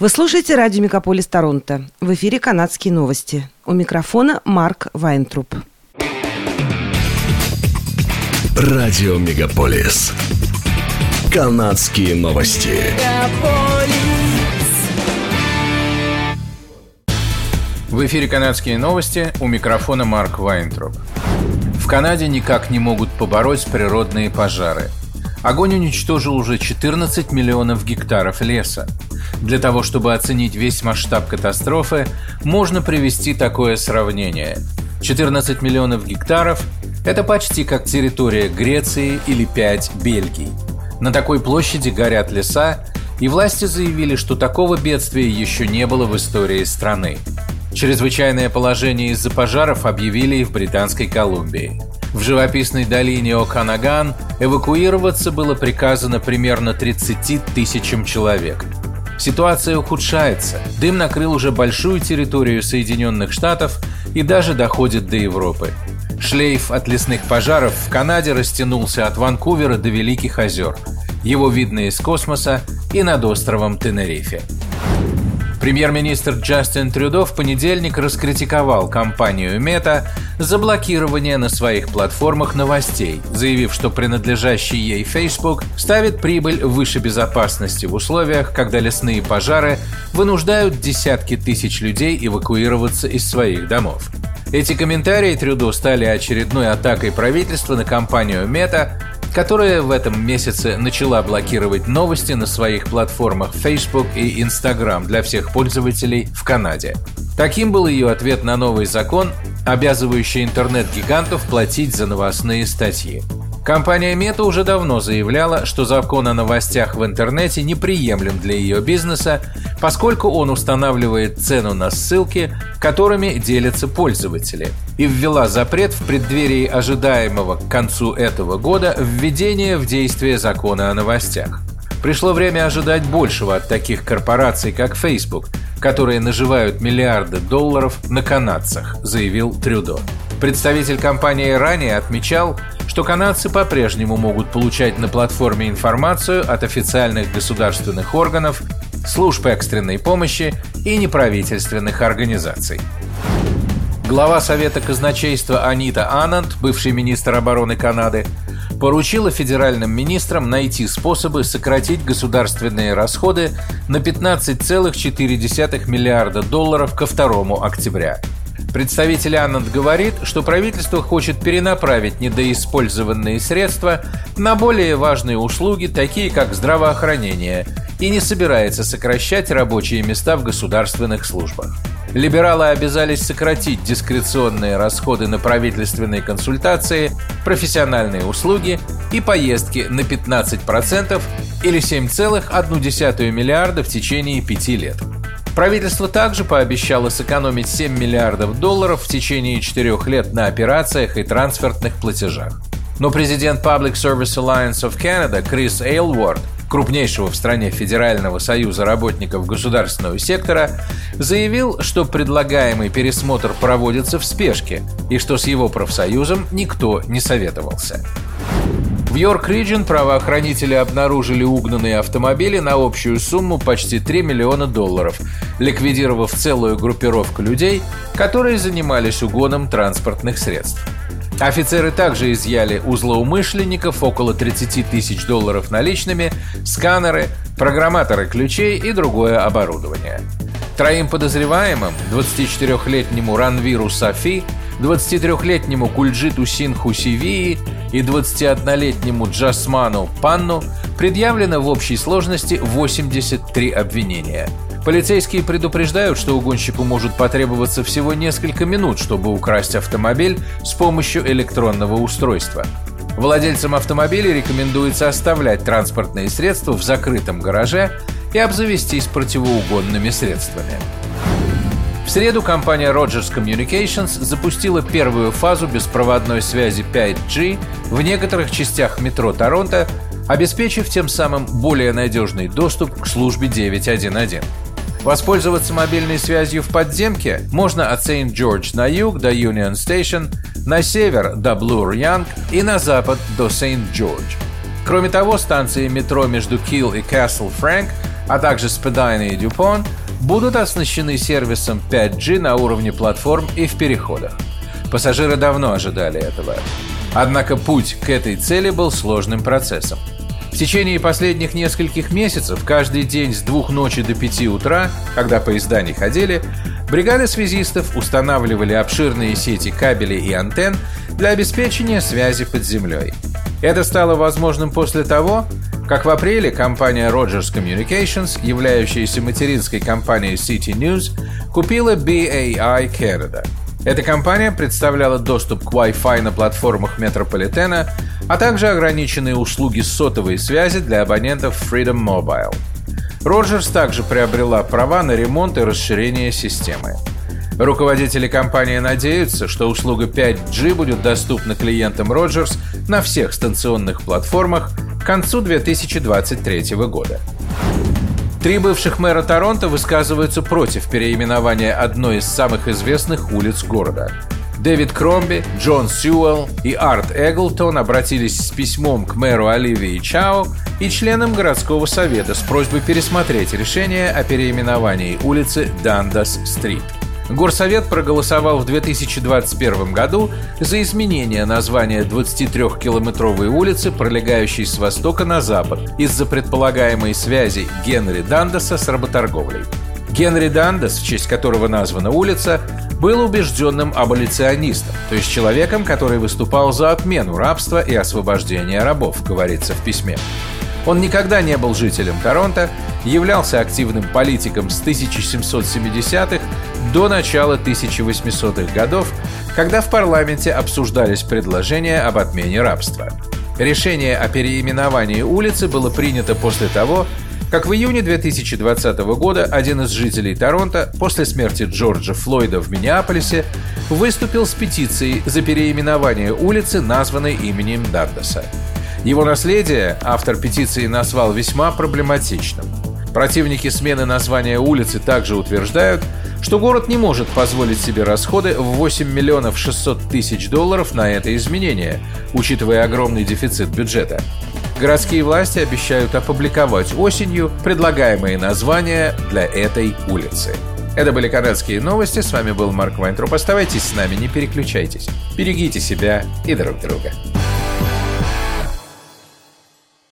Вы слушаете радио «Мегаполис Торонто». В эфире канадские новости. У микрофона Марк Вайнтруп. Радио «Мегаполис». Канадские новости. В эфире «Канадские новости» у микрофона Марк Вайнтруп. В Канаде никак не могут побороть природные пожары. Огонь уничтожил уже 14 миллионов гектаров леса. Для того, чтобы оценить весь масштаб катастрофы, можно привести такое сравнение. 14 миллионов гектаров – это почти как территория Греции или 5 Бельгий. На такой площади горят леса, и власти заявили, что такого бедствия еще не было в истории страны. Чрезвычайное положение из-за пожаров объявили и в Британской Колумбии. В живописной долине Оканаган эвакуироваться было приказано примерно 30 тысячам человек – Ситуация ухудшается. Дым накрыл уже большую территорию Соединенных Штатов и даже доходит до Европы. Шлейф от лесных пожаров в Канаде растянулся от Ванкувера до Великих озер. Его видно из космоса и над островом Тенерифе. Премьер-министр Джастин Трюдо в понедельник раскритиковал компанию Мета за блокирование на своих платформах новостей, заявив, что принадлежащий ей Facebook ставит прибыль выше безопасности в условиях, когда лесные пожары вынуждают десятки тысяч людей эвакуироваться из своих домов. Эти комментарии Трюдо стали очередной атакой правительства на компанию Мета, которая в этом месяце начала блокировать новости на своих платформах Facebook и Instagram для всех пользователей в Канаде. Таким был ее ответ на новый закон, обязывающий интернет-гигантов платить за новостные статьи. Компания Мета уже давно заявляла, что закон о новостях в интернете неприемлем для ее бизнеса, поскольку он устанавливает цену на ссылки, которыми делятся пользователи, и ввела запрет в преддверии ожидаемого к концу этого года введения в действие закона о новостях. Пришло время ожидать большего от таких корпораций, как Facebook, которые наживают миллиарды долларов на канадцах, заявил Трюдо. Представитель компании ранее отмечал, что канадцы по-прежнему могут получать на платформе информацию от официальных государственных органов, служб экстренной помощи и неправительственных организаций. Глава Совета казначейства Анита Ананд, бывший министр обороны Канады, поручила федеральным министрам найти способы сократить государственные расходы на 15,4 миллиарда долларов ко 2 октября – Представитель Аннанд говорит, что правительство хочет перенаправить недоиспользованные средства на более важные услуги, такие как здравоохранение, и не собирается сокращать рабочие места в государственных службах. Либералы обязались сократить дискреционные расходы на правительственные консультации, профессиональные услуги и поездки на 15% или 7,1 миллиарда в течение пяти лет. Правительство также пообещало сэкономить 7 миллиардов долларов в течение четырех лет на операциях и трансфертных платежах. Но президент Public Service Alliance of Canada Крис Эйлворд, крупнейшего в стране Федерального союза работников государственного сектора, заявил, что предлагаемый пересмотр проводится в спешке и что с его профсоюзом никто не советовался. В Йорк-Риджин правоохранители обнаружили угнанные автомобили на общую сумму почти 3 миллиона долларов, ликвидировав целую группировку людей, которые занимались угоном транспортных средств. Офицеры также изъяли у злоумышленников около 30 тысяч долларов наличными, сканеры, программаторы ключей и другое оборудование. Троим подозреваемым, 24-летнему Ранвиру Сафи, 23-летнему Кульджиту Синху Сивии и 21-летнему Джасману Панну предъявлено в общей сложности 83 обвинения. Полицейские предупреждают, что угонщику может потребоваться всего несколько минут, чтобы украсть автомобиль с помощью электронного устройства. Владельцам автомобилей рекомендуется оставлять транспортные средства в закрытом гараже и обзавестись противоугонными средствами. В среду компания Rogers Communications запустила первую фазу беспроводной связи 5G в некоторых частях метро Торонто, обеспечив тем самым более надежный доступ к службе 911. Воспользоваться мобильной связью в подземке можно от Сент-Джордж на юг до Union Station, на север до Блур-Янг и на запад до Сент-Джордж. Кроме того, станции метро между Килл и Касл Фрэнк а также Spadina и Dupont, будут оснащены сервисом 5G на уровне платформ и в переходах. Пассажиры давно ожидали этого. Однако путь к этой цели был сложным процессом. В течение последних нескольких месяцев, каждый день с двух ночи до пяти утра, когда поезда не ходили, бригады связистов устанавливали обширные сети кабелей и антенн для обеспечения связи под землей. Это стало возможным после того, как в апреле компания Rogers Communications, являющаяся материнской компанией City News, купила BAI Canada – эта компания представляла доступ к Wi-Fi на платформах метрополитена, а также ограниченные услуги сотовой связи для абонентов Freedom Mobile. Rogers также приобрела права на ремонт и расширение системы. Руководители компании надеются, что услуга 5G будет доступна клиентам Rogers на всех станционных платформах к концу 2023 года. Три бывших мэра Торонто высказываются против переименования одной из самых известных улиц города. Дэвид Кромби, Джон Сьюэлл и Арт Эглтон обратились с письмом к мэру Оливии Чао и членам городского совета с просьбой пересмотреть решение о переименовании улицы Дандас-стрит. Горсовет проголосовал в 2021 году за изменение названия 23-километровой улицы, пролегающей с востока на запад, из-за предполагаемой связи Генри Дандаса с работорговлей. Генри Дандас, в честь которого названа улица, был убежденным аболиционистом, то есть человеком, который выступал за отмену рабства и освобождение рабов, говорится в письме. Он никогда не был жителем Торонто, являлся активным политиком с 1770-х до начала 1800-х годов, когда в парламенте обсуждались предложения об отмене рабства. Решение о переименовании улицы было принято после того, как в июне 2020 года один из жителей Торонто после смерти Джорджа Флойда в Миннеаполисе выступил с петицией за переименование улицы, названной именем Дандаса. Его наследие автор петиции назвал весьма проблематичным. Противники смены названия улицы также утверждают, что город не может позволить себе расходы в 8 миллионов 600 тысяч долларов на это изменение, учитывая огромный дефицит бюджета. Городские власти обещают опубликовать осенью предлагаемые названия для этой улицы. Это были канадские новости. С вами был Марк Вайнтроп. Оставайтесь с нами, не переключайтесь. Берегите себя и друг друга.